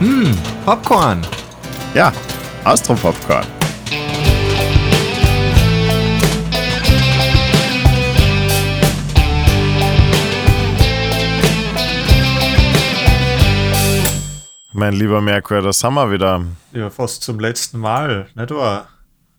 Hm, Popcorn. Ja, Austro-Popcorn. Mein lieber Merkur, da sind wir wieder. Ja, fast zum letzten Mal, nicht wahr?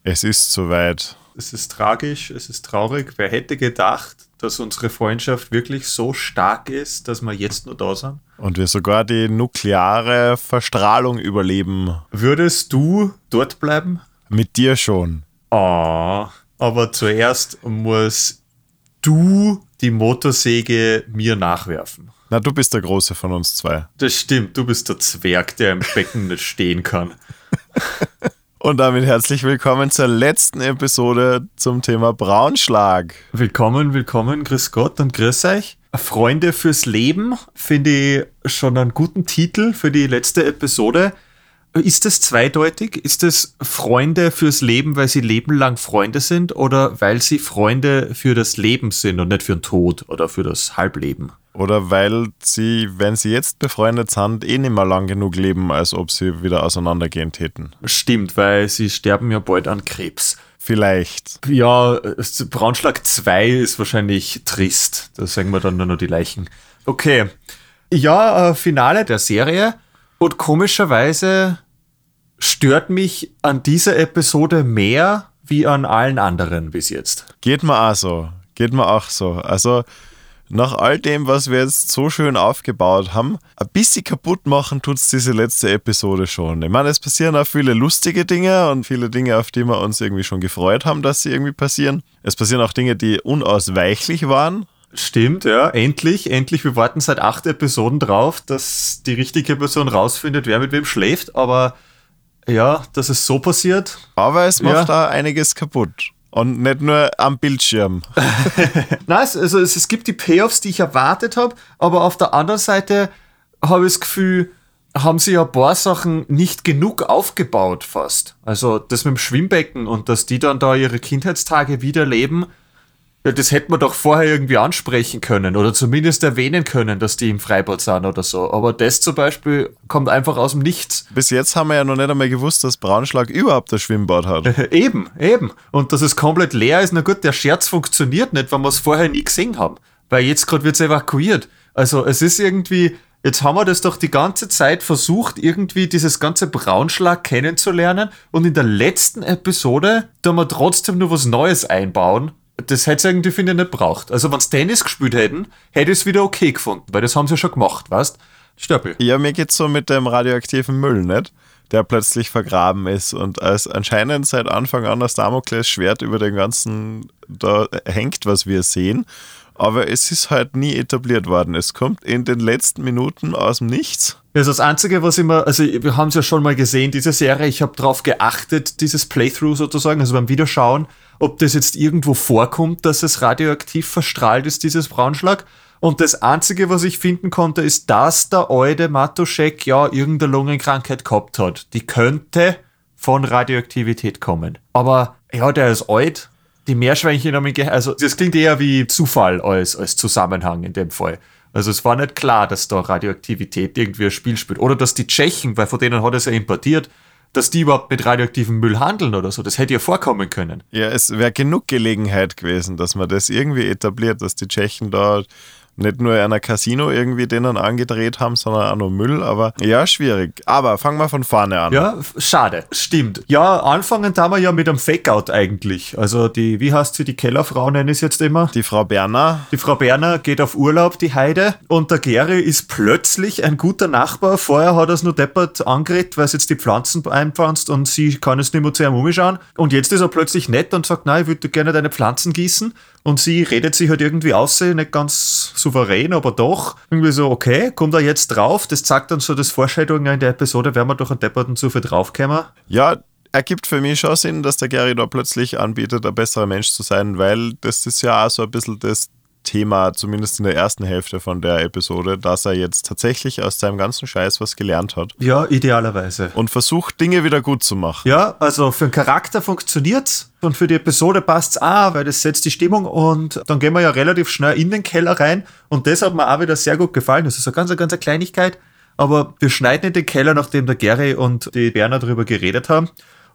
Es ist soweit. Es ist tragisch, es ist traurig. Wer hätte gedacht, dass unsere Freundschaft wirklich so stark ist, dass wir jetzt nur da sind? Und wir sogar die nukleare Verstrahlung überleben. Würdest du dort bleiben? Mit dir schon. Oh, aber zuerst muss du die Motorsäge mir nachwerfen. Na, du bist der Große von uns zwei. Das stimmt, du bist der Zwerg, der im Becken nicht stehen kann. Und damit herzlich willkommen zur letzten Episode zum Thema Braunschlag. Willkommen, willkommen, grüß Gott und grüß euch. Freunde fürs Leben finde ich schon einen guten Titel für die letzte Episode. Ist das zweideutig? Ist es Freunde fürs Leben, weil sie lebenlang Freunde sind oder weil sie Freunde für das Leben sind und nicht für den Tod oder für das Halbleben? Oder weil sie, wenn sie jetzt befreundet sind, eh nicht mehr lang genug leben, als ob sie wieder auseinandergehen täten. Stimmt, weil sie sterben ja bald an Krebs. Vielleicht. Ja, Braunschlag 2 ist wahrscheinlich trist. Da sagen wir dann nur noch die Leichen. Okay. Ja, äh, Finale der Serie. Und komischerweise stört mich an dieser Episode mehr wie an allen anderen bis jetzt. Geht mir auch so. Geht mir auch so. Also, nach all dem, was wir jetzt so schön aufgebaut haben, ein bisschen kaputt machen tut es diese letzte Episode schon. Ich meine, es passieren auch viele lustige Dinge und viele Dinge, auf die wir uns irgendwie schon gefreut haben, dass sie irgendwie passieren. Es passieren auch Dinge, die unausweichlich waren. Stimmt, ja, endlich, endlich. Wir warten seit acht Episoden drauf, dass die richtige Person rausfindet, wer mit wem schläft, aber ja, dass es so passiert. Aber es macht ja. da einiges kaputt. Und nicht nur am Bildschirm. Nein, also es, es gibt die Payoffs, die ich erwartet habe, aber auf der anderen Seite habe ich das Gefühl, haben sie ja ein paar Sachen nicht genug aufgebaut fast. Also das mit dem Schwimmbecken und dass die dann da ihre Kindheitstage wiederleben, ja, das hätte man doch vorher irgendwie ansprechen können oder zumindest erwähnen können, dass die im Freibad sind oder so. Aber das zum Beispiel kommt einfach aus dem Nichts. Bis jetzt haben wir ja noch nicht einmal gewusst, dass Braunschlag überhaupt das Schwimmbad hat. eben, eben. Und dass es komplett leer ist, na gut, der Scherz funktioniert nicht, weil wir es vorher nie gesehen haben. Weil jetzt gerade wird es evakuiert. Also es ist irgendwie, Jetzt haben wir das doch die ganze Zeit versucht, irgendwie dieses ganze Braunschlag kennenzulernen und in der letzten Episode da wir trotzdem nur was Neues einbauen das hätte es irgendwie, finde ich, nicht braucht. Also, wenn sie Tennis gespielt hätten, hätte ich es wieder okay gefunden, weil das haben sie schon gemacht, weißt Stöppel. Ja, mir geht's so mit dem radioaktiven Müll, nicht? Der plötzlich vergraben ist und als anscheinend seit Anfang an das Damoklesschwert über den ganzen da hängt, was wir sehen. Aber es ist halt nie etabliert worden. Es kommt in den letzten Minuten aus dem Nichts. Das ist das Einzige, was immer, also wir haben es ja schon mal gesehen, diese Serie, ich habe darauf geachtet, dieses Playthrough sozusagen, also beim Wiederschauen, ob das jetzt irgendwo vorkommt, dass es radioaktiv verstrahlt ist, dieses Braunschlag. Und das Einzige, was ich finden konnte, ist, dass der alte Matuschek ja irgendeine Lungenkrankheit gehabt hat. Die könnte von Radioaktivität kommen. Aber ja, der ist alt. Die Meerschweinchen haben ihn Also, das klingt eher wie Zufall als, als Zusammenhang in dem Fall. Also, es war nicht klar, dass da Radioaktivität irgendwie ein Spiel spielt. Oder dass die Tschechen, weil von denen hat es ja importiert, dass die überhaupt mit radioaktivem Müll handeln oder so. Das hätte ja vorkommen können. Ja, es wäre genug Gelegenheit gewesen, dass man das irgendwie etabliert, dass die Tschechen da nicht nur in einer Casino irgendwie denen angedreht haben, sondern auch noch Müll. Aber ja, schwierig. Aber fangen wir von vorne an. Ja, schade. Stimmt. Ja, anfangen da wir ja mit einem Fake-Out eigentlich. Also die, wie heißt sie, die Kellerfrau nenne ich es jetzt immer? Die Frau Berner. Die Frau Berner geht auf Urlaub, die Heide. Und der Gary ist plötzlich ein guter Nachbar. Vorher hat er es nur deppert angeredet, weil es jetzt die Pflanzen einpflanzt und sie kann es nicht mehr zu ihrem umschauen. Und jetzt ist er plötzlich nett und sagt, nein, ich würde gerne deine Pflanzen gießen. Und sie redet sich halt irgendwie aus, nicht ganz souverän, aber doch. Irgendwie so, okay, kommt er jetzt drauf? Das zeigt dann so das Vorstellung in der Episode, werden wir doch einen Depperten zu viel draufkommen. Ja, ergibt für mich schon Sinn, dass der Gary da plötzlich anbietet, ein besserer Mensch zu sein, weil das ist ja auch so ein bisschen das Thema, zumindest in der ersten Hälfte von der Episode, dass er jetzt tatsächlich aus seinem ganzen Scheiß was gelernt hat. Ja, idealerweise. Und versucht, Dinge wieder gut zu machen. Ja, also für einen Charakter funktioniert's und für die Episode passt's auch, weil das setzt die Stimmung und dann gehen wir ja relativ schnell in den Keller rein und das hat mir auch wieder sehr gut gefallen. Das ist so ganz, ganz eine Kleinigkeit, aber wir schneiden in den Keller, nachdem der Gary und die Berner darüber geredet haben.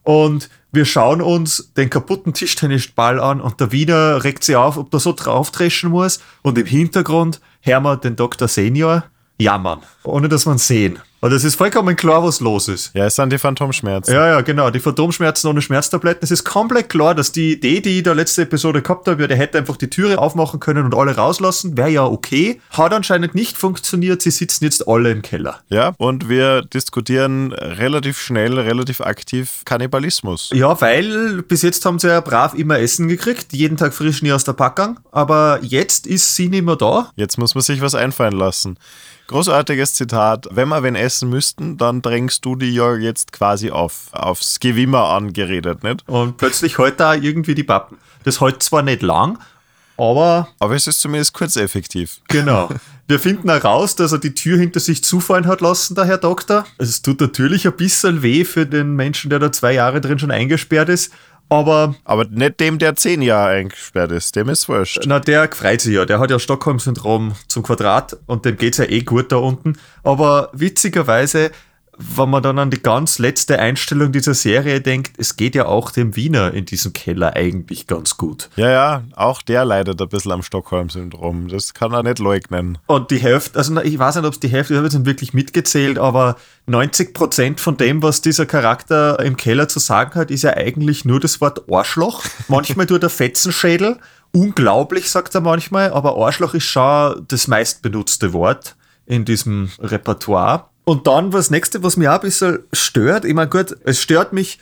Und wir schauen uns den kaputten Tischtennisball an und der Wiener regt sich auf, ob der so draufdreschen muss. Und im Hintergrund hören wir den Dr. Senior jammern, ohne dass man sehen. Und es ist vollkommen klar, was los ist. Ja, es sind die Phantomschmerzen. Ja, ja, genau. Die Phantomschmerzen ohne Schmerztabletten. Es ist komplett klar, dass die Idee, die ich da letzte Episode gehabt habe, ja, der hätte einfach die Türe aufmachen können und alle rauslassen, wäre ja okay. Hat anscheinend nicht funktioniert. Sie sitzen jetzt alle im Keller. Ja, und wir diskutieren relativ schnell, relativ aktiv Kannibalismus. Ja, weil bis jetzt haben sie ja brav immer Essen gekriegt, jeden Tag frisch nie aus der Packung. Aber jetzt ist sie nicht mehr da. Jetzt muss man sich was einfallen lassen. Großartiges Zitat. Wenn wir wen essen müssten, dann drängst du die ja jetzt quasi auf, aufs Gewimmer angeredet, nicht? Und plötzlich hält da irgendwie die Pappen. Das hält zwar nicht lang, aber. Aber es ist zumindest kurzeffektiv. Genau. Wir finden heraus, dass er die Tür hinter sich zufallen hat lassen, der Herr Doktor. Es tut natürlich ein bisschen weh für den Menschen, der da zwei Jahre drin schon eingesperrt ist. Aber. Aber nicht dem, der zehn Jahre eingesperrt ist, dem ist wurscht. Na, der freut sich ja. Der hat ja Stockholm-Syndrom zum Quadrat und dem geht's ja eh gut da unten. Aber witzigerweise wenn man dann an die ganz letzte Einstellung dieser Serie denkt, es geht ja auch dem Wiener in diesem Keller eigentlich ganz gut. Ja, ja, auch der leidet ein bisschen am Stockholm-Syndrom. Das kann er nicht leugnen. Und die Hälfte, also ich weiß nicht, ob es die Hälfte, ich habe jetzt nicht wirklich mitgezählt, aber 90 Prozent von dem, was dieser Charakter im Keller zu sagen hat, ist ja eigentlich nur das Wort Arschloch. Manchmal tut er Fetzenschädel. Unglaublich, sagt er manchmal, aber Arschloch ist schon das meistbenutzte Wort in diesem Repertoire. Und dann was nächste, was mich auch ein bisschen stört, ich meine, gut, es stört mich,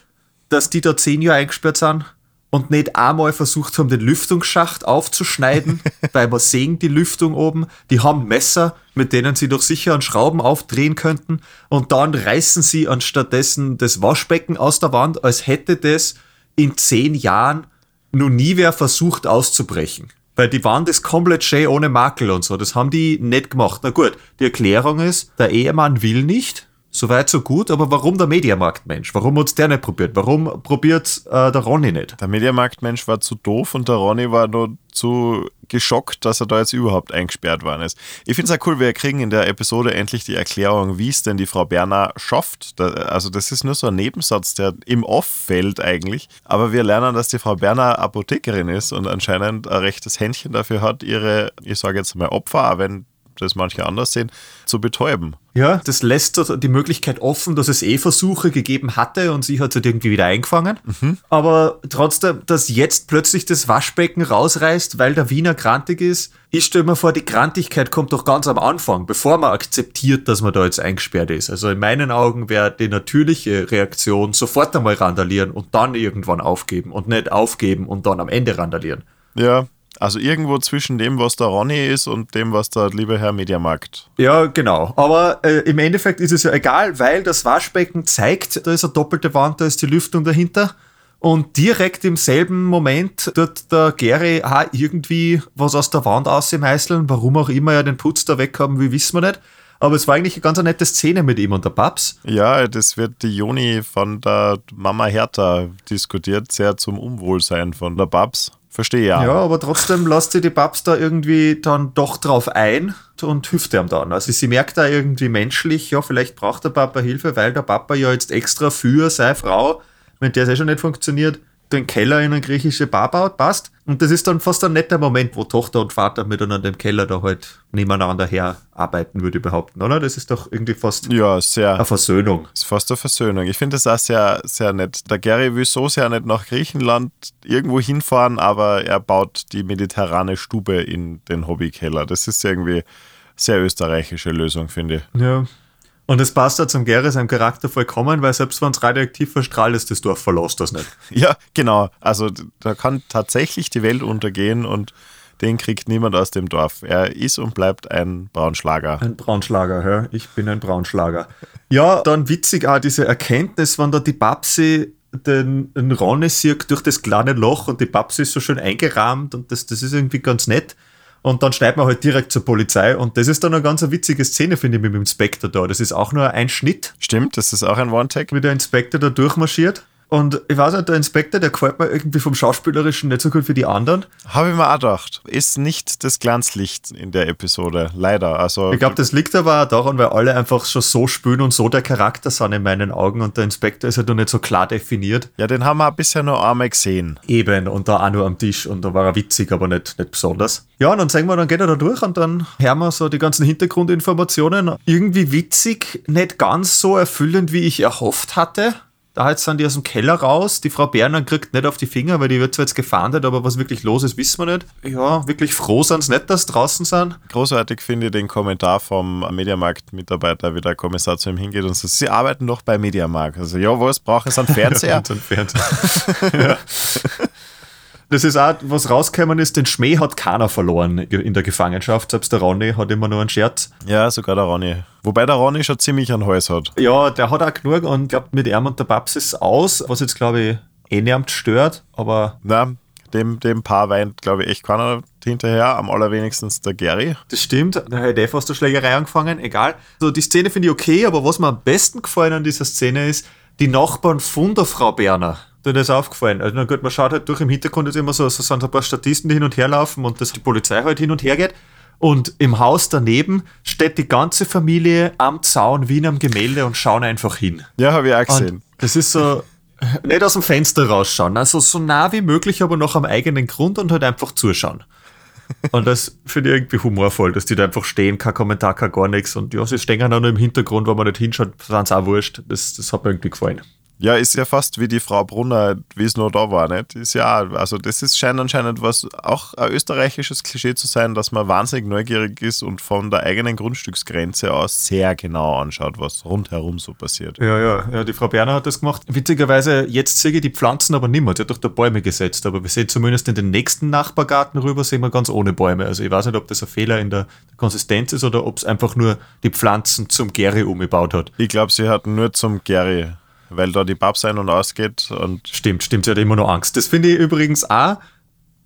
dass die da zehn Jahre eingesperrt sind und nicht einmal versucht haben, den Lüftungsschacht aufzuschneiden, weil wir sehen die Lüftung oben. Die haben Messer, mit denen sie doch sicher an Schrauben aufdrehen könnten. Und dann reißen sie anstattdessen das Waschbecken aus der Wand, als hätte das in zehn Jahren noch nie wer versucht auszubrechen. Weil die Wand ist komplett schön ohne Makel und so. Das haben die nicht gemacht. Na gut, die Erklärung ist, der Ehemann will nicht. Soweit so gut, aber warum der Mediamarktmensch? Warum hat's der nicht probiert? Warum probiert äh, der Ronny nicht? Der Mediamarktmensch war zu doof und der Ronny war nur zu geschockt, dass er da jetzt überhaupt eingesperrt worden ist. Ich finde es auch cool, wir kriegen in der Episode endlich die Erklärung, wie es denn die Frau Berner schafft. Da, also das ist nur so ein Nebensatz, der im Off fällt eigentlich. Aber wir lernen, dass die Frau Berner Apothekerin ist und anscheinend ein rechtes Händchen dafür hat, ihre, ich sage jetzt mal Opfer, wenn das manche anders sehen, zu betäuben. Ja, das lässt die Möglichkeit offen, dass es eh Versuche gegeben hatte und sie hat es halt irgendwie wieder eingefangen. Mhm. Aber trotzdem, dass jetzt plötzlich das Waschbecken rausreißt, weil der Wiener krantig ist, ich stelle mir vor, die Krantigkeit kommt doch ganz am Anfang, bevor man akzeptiert, dass man da jetzt eingesperrt ist. Also in meinen Augen wäre die natürliche Reaktion sofort einmal randalieren und dann irgendwann aufgeben und nicht aufgeben und dann am Ende randalieren. Ja, also irgendwo zwischen dem, was der Ronny ist und dem, was der liebe Herr Mediamarkt. Ja, genau. Aber äh, im Endeffekt ist es ja egal, weil das Waschbecken zeigt, da ist eine doppelte Wand, da ist die Lüftung dahinter. Und direkt im selben Moment tut der Gary auch irgendwie was aus der Wand ausmeißeln. Warum auch immer er den Putz da weg haben will, wissen wir nicht. Aber es war eigentlich eine ganz nette Szene mit ihm und der Babs. Ja, das wird die Joni von der Mama Hertha diskutiert, sehr zum Unwohlsein von der Babs. Verstehe ja. Ja, aber trotzdem lasst sie die Babs da irgendwie dann doch drauf ein und hilft ihm dann. Also sie merkt da irgendwie menschlich, ja, vielleicht braucht der Papa Hilfe, weil der Papa ja jetzt extra für seine Frau, wenn der es eh schon nicht funktioniert, den Keller in eine griechische Bar baut, passt. Und das ist dann fast ein netter Moment, wo Tochter und Vater miteinander im Keller da halt nebeneinander her arbeiten, würde ich behaupten, oder? Das ist doch irgendwie fast ja, sehr, eine Versöhnung. Ist fast eine Versöhnung. Ich finde das auch sehr, sehr nett. Der Gary will so sehr nicht nach Griechenland irgendwo hinfahren, aber er baut die mediterrane Stube in den Hobbykeller. Das ist irgendwie sehr österreichische Lösung, finde ich. Ja. Und es passt ja zum Gary seinem Charakter vollkommen, weil selbst wenn es radioaktiv verstrahlt ist, das Dorf verlässt das nicht. Ja, genau. Also da kann tatsächlich die Welt untergehen und den kriegt niemand aus dem Dorf. Er ist und bleibt ein Braunschlager. Ein Braunschlager, ja. Ich bin ein Braunschlager. Ja, dann witzig auch diese Erkenntnis, wenn da die Babsi den, den Ronny sieht durch das kleine Loch und die Babsi ist so schön eingerahmt und das, das ist irgendwie ganz nett. Und dann schneidet man halt direkt zur Polizei. Und das ist dann eine ganz witzige Szene, finde ich, mit dem Inspektor da. Das ist auch nur ein Schnitt. Stimmt, das ist auch ein One-Tag. Wie der Inspektor da durchmarschiert. Und ich weiß nicht, der Inspektor, der gefällt mir irgendwie vom Schauspielerischen nicht so gut wie die anderen. Habe ich mir auch gedacht. Ist nicht das Glanzlicht in der Episode, leider. Also, Ich glaube, das liegt aber auch daran, weil alle einfach schon so spülen und so der Charakter sind in meinen Augen und der Inspektor ist halt noch nicht so klar definiert. ja, den haben wir bisher nur einmal gesehen. Eben und da auch nur am Tisch und da war er witzig, aber nicht, nicht besonders. Ja, und dann sagen wir, dann geht er da durch und dann hören wir so die ganzen Hintergrundinformationen. Irgendwie witzig, nicht ganz so erfüllend, wie ich erhofft hatte. Da jetzt sind die aus dem Keller raus. Die Frau Berner kriegt nicht auf die Finger, weil die wird zwar jetzt gefahndet, aber was wirklich los ist, wissen wir nicht. Ja, wirklich froh sind nicht, dass sie draußen sind. Großartig finde ich den Kommentar vom Mediamarkt-Mitarbeiter, wie der Kommissar zu ihm hingeht und sagt, Sie arbeiten doch bei Mediamarkt. Also, ja, was brauchen Sie einen Fernseher? Und so ein Fernseher. ja. Das ist auch, was rausgekommen ist, den Schmäh hat keiner verloren in der Gefangenschaft. Selbst der Ronny hat immer nur einen Scherz. ja, sogar der Ronny. Wobei der Ronny schon ziemlich einen Hals hat. Ja, der hat auch genug und glaubt mit ihm und der Babs ist aus, was jetzt glaube ich eh niemand stört, aber Na, dem, dem Paar weint, glaube ich, echt keiner hinterher. Am allerwenigstens der Gary. das stimmt. Da hätte eh fast eine Schlägerei angefangen, egal. So, die Szene finde ich okay, aber was mir am besten gefallen an dieser Szene ist, die Nachbarn von der Frau Berner. Da ist aufgefallen. Also, na gut, man schaut halt durch im Hintergrund ist immer so, so sind ein paar Statisten, die hin und her laufen und dass die Polizei halt hin und her geht. Und im Haus daneben steht die ganze Familie am Zaun wie in einem Gemälde und schauen einfach hin. Ja, habe ich auch gesehen. Und das ist so, nicht aus dem Fenster rausschauen, also so nah wie möglich, aber noch am eigenen Grund und halt einfach zuschauen. Und das finde ich irgendwie humorvoll, dass die da einfach stehen, kein Kommentar, kein gar nichts. Und ja, sie stehen auch nur im Hintergrund, wenn man nicht hinschaut, sind sie auch wurscht. Das, das hat mir irgendwie gefallen. Ja, ist ja fast wie die Frau Brunner, wie es noch da war, nicht? Ist ja, also das ist scheint anscheinend was, auch ein österreichisches Klischee zu sein, dass man wahnsinnig neugierig ist und von der eigenen Grundstücksgrenze aus sehr genau anschaut, was rundherum so passiert. Ja, ja, ja, die Frau Berner hat das gemacht. Witzigerweise, jetzt sehe ich die Pflanzen aber nicht mehr. Sie hat doch da Bäume gesetzt, aber wir sehen zumindest in den nächsten Nachbargarten rüber, sehen wir ganz ohne Bäume. Also ich weiß nicht, ob das ein Fehler in der Konsistenz ist oder ob es einfach nur die Pflanzen zum Gäri umgebaut hat. Ich glaube, sie hatten nur zum Gary, weil da die Babs ein- und ausgeht und Stimmt, stimmt, sie hat immer noch Angst. Das finde ich übrigens auch.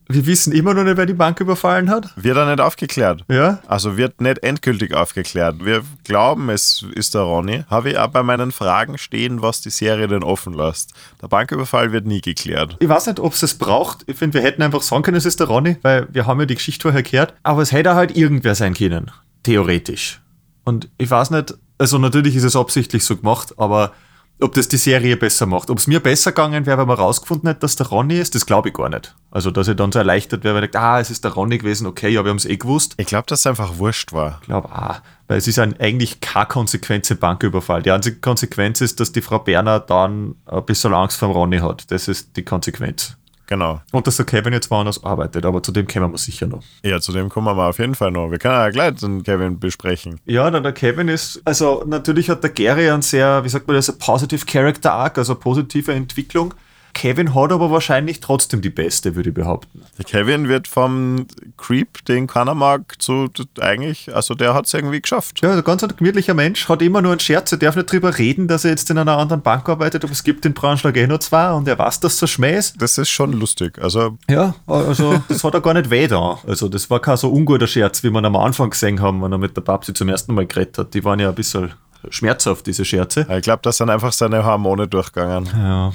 Wir wissen immer noch nicht, wer die Bank überfallen hat. wird er nicht aufgeklärt. Ja? Also wird nicht endgültig aufgeklärt. Wir glauben, es ist der Ronny. Habe ich auch bei meinen Fragen stehen, was die Serie denn offen lässt. Der Banküberfall wird nie geklärt. Ich weiß nicht, ob es es braucht. Ich finde, wir hätten einfach sagen können, es ist der Ronny, weil wir haben ja die Geschichte vorher gehört. Aber es hätte halt irgendwer sein können. Theoretisch. Und ich weiß nicht, also natürlich ist es absichtlich so gemacht, aber ob das die Serie besser macht. Ob es mir besser gegangen wäre, wenn man rausgefunden hätte, dass der Ronny ist, das glaube ich gar nicht. Also, dass ich dann so erleichtert wäre, weil ich denke, ah, es ist der Ronny gewesen, okay, ja, wir haben es eh gewusst. Ich glaube, dass es einfach wurscht war. Ich glaube auch, weil es ist ein, eigentlich keine konsequente Banküberfall. Die einzige Konsequenz ist, dass die Frau Berner dann ein bisschen Angst vor dem Ronny hat. Das ist die Konsequenz. Genau. Und dass der Kevin jetzt woanders arbeitet, aber zu dem kommen wir sicher noch. Ja, zu dem kommen wir auf jeden Fall noch. Wir können ja gleich den Kevin besprechen. Ja, dann der Kevin ist, also natürlich hat der Gary einen sehr, wie sagt man das, ein positive Character Arc, also positive Entwicklung. Kevin hat aber wahrscheinlich trotzdem die beste, würde ich behaupten. Der Kevin wird vom Creep, den keiner mag, zu eigentlich, also der hat es irgendwie geschafft. Ja, ein ganz ein gemütlicher Mensch, hat immer nur einen Scherz, er darf nicht drüber reden, dass er jetzt in einer anderen Bank arbeitet, aber es gibt den Braunschlag eh noch zwei und er weiß, dass er Schmäh ist. Das ist schon lustig. Also, Ja, also das hat er gar nicht weh da. Also das war kein so unguter Scherz, wie wir am Anfang gesehen haben, wenn er mit der Babsi zum ersten Mal geredet hat. Die waren ja ein bisschen schmerzhaft, diese Scherze. ich glaube, da sind einfach seine Hormone durchgegangen. Ja,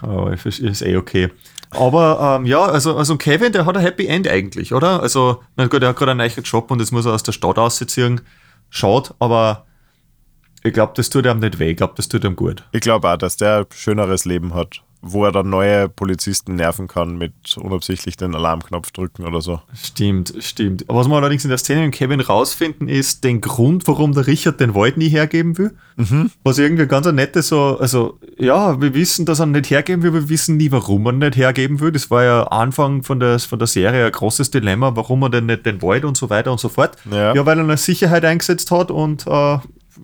aber verstehe, ist eh okay. Aber ähm, ja, also, also Kevin, der hat ein Happy End eigentlich, oder? Also, na gut, er hat gerade einen neuen Job und jetzt muss er aus der Stadt ausziehen. Schaut, aber ich glaube, das tut ihm nicht weh. Ich glaube, das tut ihm gut. Ich glaube auch, dass der ein schöneres Leben hat, wo er dann neue Polizisten nerven kann mit unabsichtlich den Alarmknopf drücken oder so. Stimmt, stimmt. Was wir allerdings in der Szene mit Kevin rausfinden, ist den Grund, warum der Richard den Wald nie hergeben will. Was irgendwie ganz ein nettes so, also ja, wir wissen, dass er nicht hergeben will, wir wissen nie, warum er nicht hergeben will. Das war ja Anfang von der, von der Serie ein großes Dilemma, warum er denn nicht den Wald und so weiter und so fort. Ja. ja weil er eine Sicherheit eingesetzt hat und äh,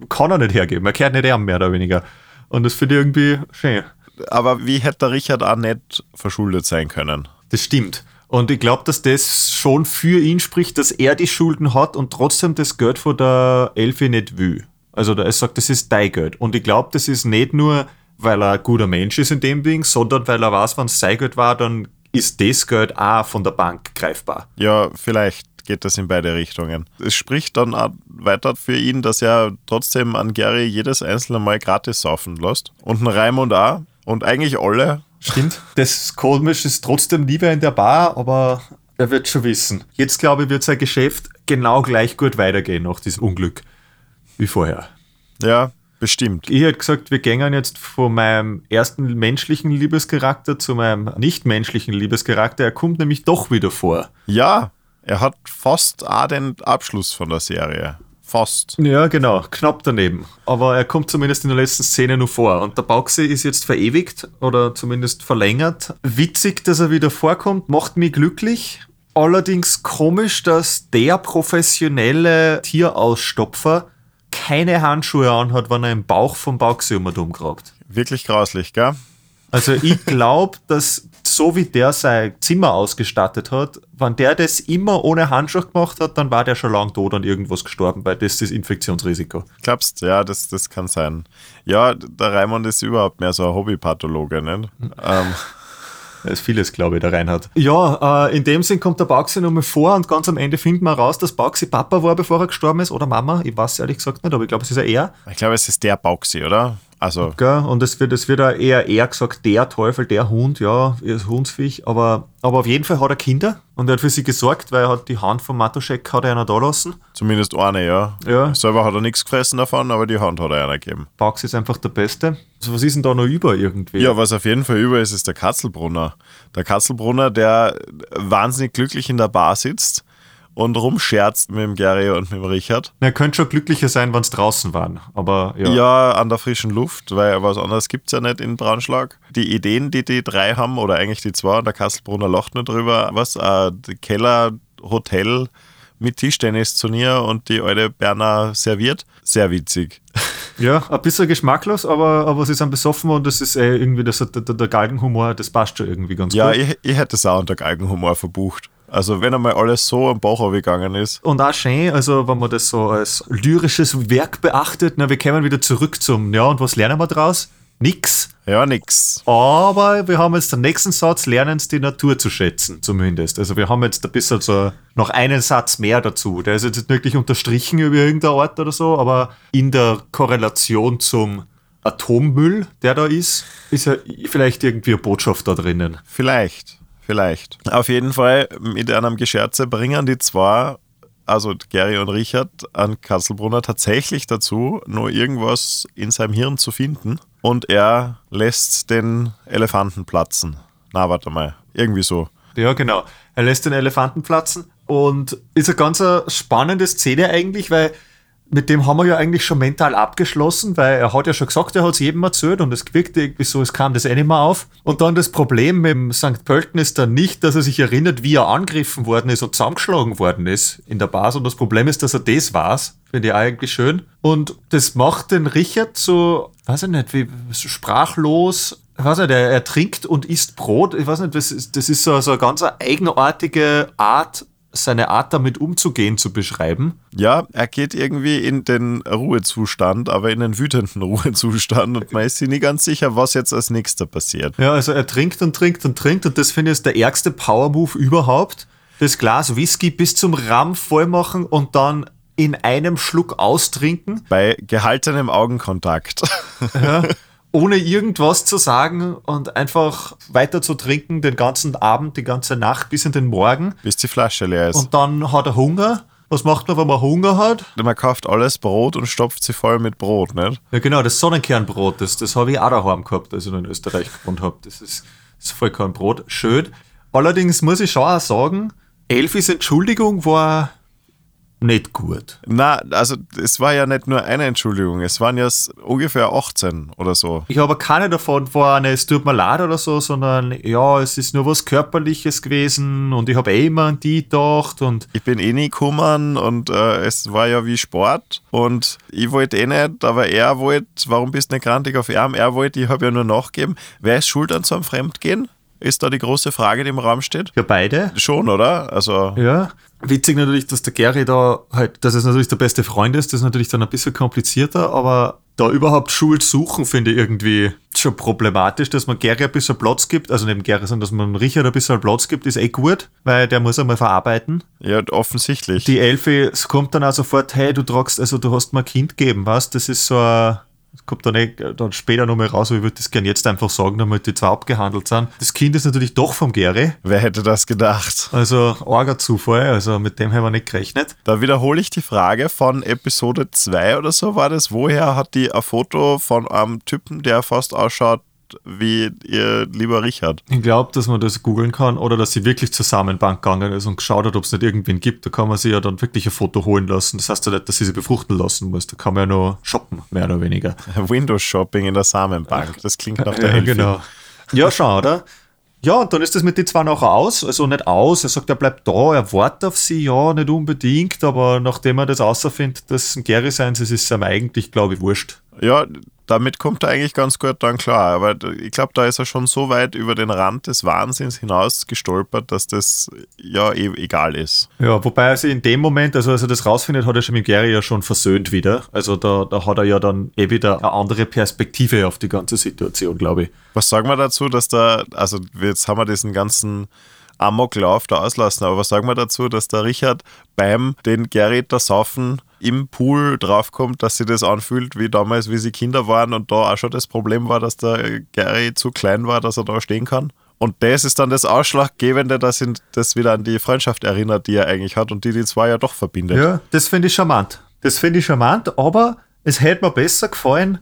kann er nicht hergeben. Er kehrt nicht an, mehr oder weniger. Und das finde ich irgendwie schön. Aber wie hätte der Richard auch nicht verschuldet sein können? Das stimmt. Und ich glaube, dass das schon für ihn spricht, dass er die Schulden hat und trotzdem das Geld von der Elfi nicht will. Also er sagt, das ist dein Geld. Und ich glaube, das ist nicht nur, weil er ein guter Mensch ist in dem Ding, sondern weil er weiß, wenn es sein Geld war, dann ist das Geld auch von der Bank greifbar. Ja, vielleicht geht das in beide Richtungen. Es spricht dann auch weiter für ihn, dass er trotzdem an Gary jedes einzelne Mal gratis saufen lässt. Und ein Raimund auch. Und eigentlich alle. Stimmt. Das Komisch ist trotzdem lieber in der Bar, aber er wird schon wissen. Jetzt glaube ich, wird sein Geschäft genau gleich gut weitergehen nach diesem Unglück wie vorher. Ja, bestimmt. Ich hätte gesagt, wir gehen jetzt von meinem ersten menschlichen Liebescharakter zu meinem nicht-menschlichen Liebescharakter. Er kommt nämlich doch wieder vor. Ja, er hat fast auch den Abschluss von der Serie. Fast. Ja, genau, knapp daneben. Aber er kommt zumindest in der letzten Szene nur vor. Und der Bauxi ist jetzt verewigt oder zumindest verlängert. Witzig, dass er wieder vorkommt, macht mich glücklich. Allerdings komisch, dass der professionelle Tierausstopfer keine Handschuhe anhat, wenn er im Bauch vom Bauxi umgrabt. Wirklich grauslich, gell? Also ich glaube, dass so wie der sein Zimmer ausgestattet hat, wenn der das immer ohne Handschuhe gemacht hat, dann war der schon lang tot und irgendwas gestorben, weil das ist das Infektionsrisiko. Glaubst ja, das, das kann sein. Ja, der Raimund ist überhaupt mehr so ein Hobbypathologe, ne? ähm. Da ist vieles, glaube ich, der Reinhard. Ja, äh, in dem Sinn kommt der Baxi nochmal vor und ganz am Ende finden wir raus, dass Baxi Papa war, bevor er gestorben ist, oder Mama. Ich weiß ehrlich gesagt nicht, aber ich glaube, es ist ja er. Ich glaube, es ist der Baxi, oder? Also. Gell? Und es wird, es wird auch eher er gesagt, der Teufel, der Hund, ja, ist Hundsviech, aber, aber auf jeden Fall hat er Kinder und er hat für sie gesorgt, weil er hat die Hand von Matuschek hat er einer da lassen. Zumindest eine, ja. Ja. Selber hat er nichts gefressen davon, aber die Hand hat er einer gegeben. Pax ist einfach der Beste. Also was ist denn da noch über irgendwie? Ja, was auf jeden Fall über ist, ist der Katzelbrunner. Der Katzelbrunner, der wahnsinnig glücklich in der Bar sitzt und rumscherzt mit dem Gary und mit dem Richard. Er könnte schon glücklicher sein, wenn es draußen waren, aber ja. Ja, an der frischen Luft, weil was anderes gibt es ja nicht in Braunschlag. Die Ideen, die die drei haben, oder eigentlich die zwei, und der Kasselbrunner lacht nur drüber, was, äh, Keller, Hotel mit Tischtennisturnier und die alte Berner serviert. Sehr witzig. Ja, ein bisschen geschmacklos, aber, aber sie sind besoffen und das ist eh irgendwie das, der, der Galgenhumor, das passt schon irgendwie ganz Ja, gut. ich, ich hätte es auch unter Galgenhumor verbucht. Also wenn einmal alles so am Bauch gegangen ist. Und auch schön, also wenn man das so als lyrisches Werk beachtet, na, wir kommen wieder zurück zum, ja, und was lernen wir draus? Nix. Ja, nix. Aber wir haben jetzt den nächsten Satz, lernen die Natur zu schätzen, zumindest. Also wir haben jetzt ein bisschen so noch einen Satz mehr dazu. Der ist jetzt nicht wirklich unterstrichen über irgendeine Art oder so, aber in der Korrelation zum Atommüll, der da ist, ist ja vielleicht irgendwie eine Botschaft da drinnen. Vielleicht, vielleicht. Auf jeden Fall mit einem Gescherze bringen die zwei, also Gary und Richard, an Katzelbrunner tatsächlich dazu, nur irgendwas in seinem Hirn zu finden. Und er lässt den Elefanten platzen. Na, warte mal. Irgendwie so. Ja, genau. Er lässt den Elefanten platzen und ist eine ganz spannende Szene eigentlich, weil mit dem haben wir ja eigentlich schon mental abgeschlossen, weil er hat ja schon gesagt, er hat es jedem erzählt und es wirkte irgendwie so, es kam das mehr auf. Und dann das Problem mit dem St. Pölten ist dann nicht, dass er sich erinnert, wie er angegriffen worden ist und zusammengeschlagen worden ist in der Bar, sondern das Problem ist, dass er das weiß. Finde ich eigentlich schön. Und das macht den Richard so, weiß ich nicht, wie so sprachlos. Ich weiß nicht, er, er trinkt und isst Brot. Ich weiß nicht, das ist, das ist so, so eine ganz eigenartige Art, seine Art damit umzugehen, zu beschreiben. Ja, er geht irgendwie in den Ruhezustand, aber in den wütenden Ruhezustand und man ist sich nicht ganz sicher, was jetzt als nächster passiert. Ja, also er trinkt und trinkt und trinkt und das finde ich ist der ärgste Power-Move überhaupt. Das Glas Whisky bis zum Ramm voll machen und dann in einem Schluck austrinken, Bei gehaltenem Augenkontakt. ja, ohne irgendwas zu sagen und einfach weiter zu trinken den ganzen Abend, die ganze Nacht bis in den Morgen. bis die Flasche leer ist. Und dann hat er Hunger. Was macht man, wenn man Hunger hat? man kauft alles Brot und stopft sie voll mit Brot, nicht? Ja, genau, das Sonnenkernbrot, das, das habe ich auch daheim gehabt, als ich noch in Österreich gewohnt habe. Das ist, das ist Vollkornbrot. Schön. Allerdings muss ich schon auch sagen, Elfis Entschuldigung war nicht gut. Na, also es war ja nicht nur eine Entschuldigung, es waren ja ungefähr 18 oder so. Ich habe keine davon war eine, es tut mir leid oder so, sondern ja, es ist nur was Körperliches gewesen und ich habe eh immer an die gedacht und Ich bin eh nie gekommen und äh, es war ja wie Sport und ich wollte eh nicht, aber er wollte, warum bist du nicht grantig auf Arm? Er wollte, ich habe ja nur nachgeben. Wer ist schuld an so einem Fremdgehen? Ist da die große Frage, die im Raum steht? ja, beide. Schon, oder? Also, Ja. Witzig natürlich, dass der Gary da halt, dass es natürlich der beste Freund ist, das ist natürlich dann ein bisschen komplizierter, aber da überhaupt Schuld suchen, finde ich irgendwie schon problematisch, dass man Gary ein bisschen Platz gibt, also neben Gary, sondern dass man Richard ein bisschen Platz gibt, ist eh gut, weil der muss einmal verarbeiten. ja, offensichtlich. Die Elfi, es kommt dann auch sofort, hey, du tragst, also du hast mir ein Kind gegeben, was? Das ist so ein, Das kommt dann, eh, dann später nochmal raus, aber ich würde das gerne jetzt einfach sagen, damit die zwei abgehandelt sind. Das Kind ist natürlich doch vom Gary. Wer hätte das gedacht? Also, arger Zufall, also mit dem haben wir nicht gerechnet. Da wiederhole ich die Frage von Episode 2 oder so war das. Woher hat die ein Foto von einem Typen, der fast ausschaut wie ihr lieber Richard. Ich glaube, dass man das googeln kann oder dass sie wirklich zusammen Bank gegangen ist und geschaut hat, ob es nicht irgendwen gibt. Da kann man sich ja dann wirklich ein Foto holen lassen. Das heißt ja nicht, dass sie sie befruchten lassen muss. Da kann man ja nur shoppen, mehr oder weniger. Windows Shopping in der Samenbank. Das klingt nach der ja, genau. Ja, schau, oder? Ja, und dann ist das mit den zwei nachher aus. Also nicht aus. Er sagt, er bleibt da, er wartet auf sie. Ja, nicht unbedingt. Aber nachdem er das außerfindet, dass ein Gary sein soll, ist es ihm eigentlich, glaube ich, wurscht. Ja, damit kommt er eigentlich ganz gut dann klar. Aber ich glaube, da ist er schon so weit über den Rand des Wahnsinns hinaus gestolpert, dass das ja eh egal ist. Ja, wobei er sich in dem Moment, also als er das rausfindet, hat er schon mit Gary ja schon versöhnt wieder. Also da, da hat er ja dann eh wieder eine andere Perspektive auf die ganze Situation, glaube ich. Was sagen wir dazu, dass da, also jetzt haben wir diesen ganzen Amoklauf da auslassen, aber was sagen wir dazu, dass der Richard beim den Gerrit da saufen im Pool draufkommt, dass sie das anfühlt wie damals, wie sie Kinder waren und da auch schon das Problem war, dass der Gary zu klein war, dass er da stehen kann. Und das ist dann das Ausschlaggebende, dass ihn das wieder an die Freundschaft erinnert, die er eigentlich hat und die die zwei ja doch verbindet. Ja, das finde ich charmant. Das finde ich charmant, aber es hätte mir besser gefallen,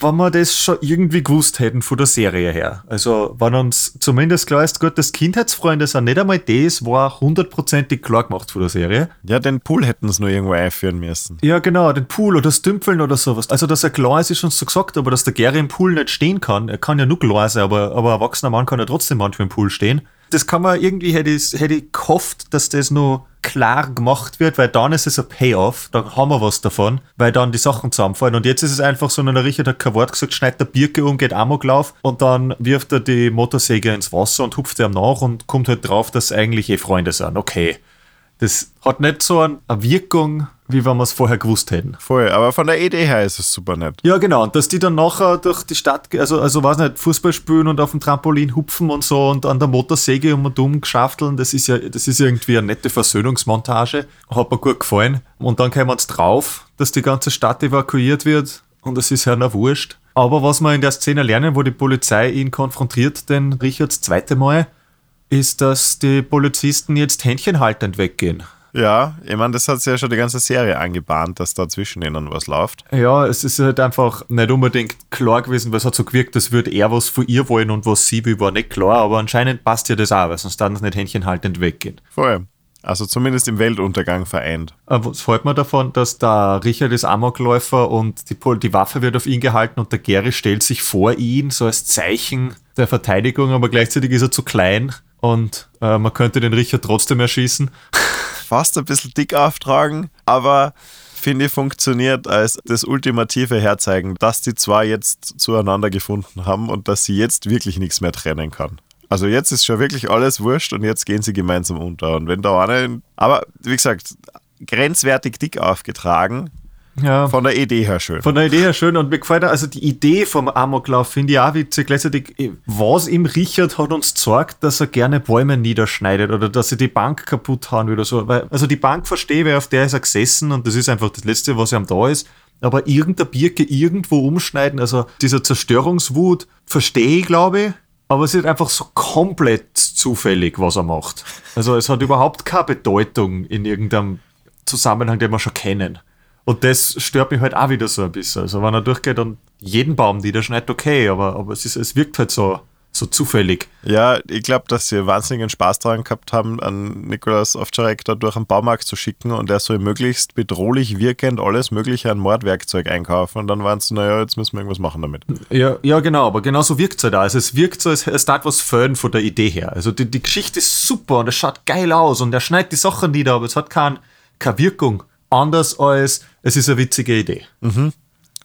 wenn wir das schon irgendwie gewusst hätten von der Serie her. Also, wenn uns zumindest klar ist, gut, dass Kindheitsfreunde sind nicht einmal das, war hundertprozentig klar gemacht von der Serie. Ja, den Pool hätten sie nur irgendwo einführen müssen. Ja, genau, den Pool oder das Dümpeln oder sowas. Also, dass er klar ist, ist schon so gesagt, aber dass der Gary im Pool nicht stehen kann, er kann ja nur klar sein, aber, aber ein erwachsener Mann kann ja trotzdem manchmal im Pool stehen. Das kann man irgendwie, hätte ich, hätte ich gehofft, dass das nur klar gemacht wird, weil dann ist es ein Payoff, dann haben wir was davon, weil dann die Sachen zusammenfallen. Und jetzt ist es einfach so, der Richard hat kein Wort gesagt, schneidet der Birke um, geht Amoklauf und dann wirft er die Motorsäge ins Wasser und hupft ihm nach und kommt halt drauf, dass eigentlich eh Freunde sind. Okay. Das hat nicht so eine Wirkung, wie wenn wir es vorher gewusst hätten. Voll, aber von der Idee her ist es super nett. Ja, genau. Und dass die dann nachher durch die Stadt, also, also weiß nicht, Fußball spielen und auf dem Trampolin hupfen und so und an der Motorsäge um und um geschafteln, das ist ja, das ist irgendwie eine nette Versöhnungsmontage. Hat mir gut gefallen. Und dann kommen wir uns drauf, dass die ganze Stadt evakuiert wird und es ist ja noch wurscht. Aber was wir in der Szene lernen, wo die Polizei ihn konfrontiert, den Richards zweite Mal, ist, dass die Polizisten jetzt händchenhaltend weggehen. Ja, ich meine, das hat sich ja schon die ganze Serie angebahnt, dass da zwischen ihnen was läuft. Ja, es ist halt einfach nicht unbedingt klar gewesen, weil es hat so gewirkt, als würde er was von ihr wollen und was sie will, war nicht klar, aber anscheinend passt ja das auch, weil sonst dann es nicht händchenhaltend weggehen. Voll. Also zumindest im Weltuntergang vereint. Aber was hält man davon, dass der Richard ist Amokläufer und die, die Waffe wird auf ihn gehalten und der Gary stellt sich vor ihn, so als Zeichen der Verteidigung, aber gleichzeitig ist er zu klein und äh, man könnte den Richard trotzdem erschießen. Fast ein bisschen dick auftragen, aber finde ich funktioniert als das ultimative Herzeigen, dass die zwei jetzt zueinander gefunden haben und dass sie jetzt wirklich nichts mehr trennen kann. Also jetzt ist schon wirklich alles wurscht und jetzt gehen sie gemeinsam unter. Und wenn da eine, aber wie gesagt, grenzwertig dick aufgetragen, Ja. von der Idee her schön. Von der Idee her schön und mir gefällt also die Idee vom Amoklauf finde ich auch witzig. Gleichzeitig, eh, was im Richard hat uns gesagt, dass er gerne Bäume niederschneidet oder dass er die Bank kaputt hauen will oder so. Weil, also die Bank verstehe, weil auf der ist er gesessen und das ist einfach das Letzte, was ihm da ist. Aber irgendeine Birke irgendwo umschneiden, also dieser Zerstörungswut, verstehe ich, glaube ich. Aber es ist einfach so komplett zufällig, was er macht. Also es hat überhaupt keine Bedeutung in irgendeinem Zusammenhang, den wir schon kennen. Und das stört mich halt auch wieder so ein bisschen. Also wenn er durchgeht und jeden Baum niederschneidet, okay, aber, aber es, ist, es wirkt halt so, so zufällig. Ja, ich glaube, dass sie wahnsinnigen Spaß daran gehabt haben, an Nikolaus Ovtcharek da durch den Baumarkt zu schicken und er soll möglichst bedrohlich wirkend alles mögliche an Mordwerkzeug einkaufen. Und dann waren sie, naja, jetzt müssen wir irgendwas machen damit. Ja, ja genau, aber genauso wirkt es halt auch. Also es wirkt so, als es darf was föhn von der Idee her. Also die, die Geschichte ist super und es schaut geil aus und er schneidet die Sachen nieder, aber es hat kein, keine Wirkung. Anders als, es ist eine witzige Idee.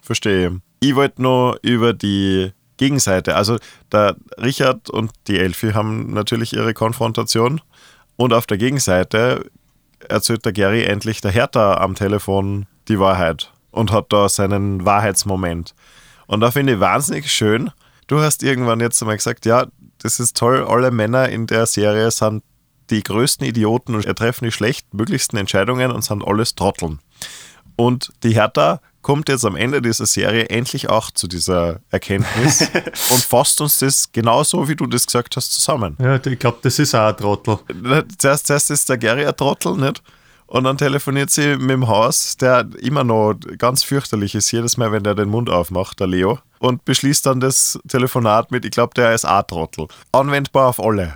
Verstehe. Ich wollte nur über die Gegenseite, also der Richard und die Elfi haben natürlich ihre Konfrontation und auf der Gegenseite erzählt der Gary endlich der Hertha am Telefon die Wahrheit und hat da seinen Wahrheitsmoment. Und da finde ich wahnsinnig schön. Du hast irgendwann jetzt einmal gesagt, ja, das ist toll, alle Männer in der Serie sind die größten Idioten und treffen die schlechtmöglichsten Entscheidungen und sind alles Trotteln. Und die Hertha kommt jetzt am Ende dieser Serie endlich auch zu dieser Erkenntnis und fasst uns das genauso, wie du das gesagt hast, zusammen. Ja, ich glaube, das ist auch ein Trottel. Zuerst, zuerst ist der Gary ein Trottel, nicht? Und dann telefoniert sie mit dem Haus, der immer noch ganz fürchterlich ist, jedes Mal, wenn der den Mund aufmacht, der Leo. Und beschließt dann das Telefonat mit, ich glaube, der ist auch Trottel. Anwendbar auf alle.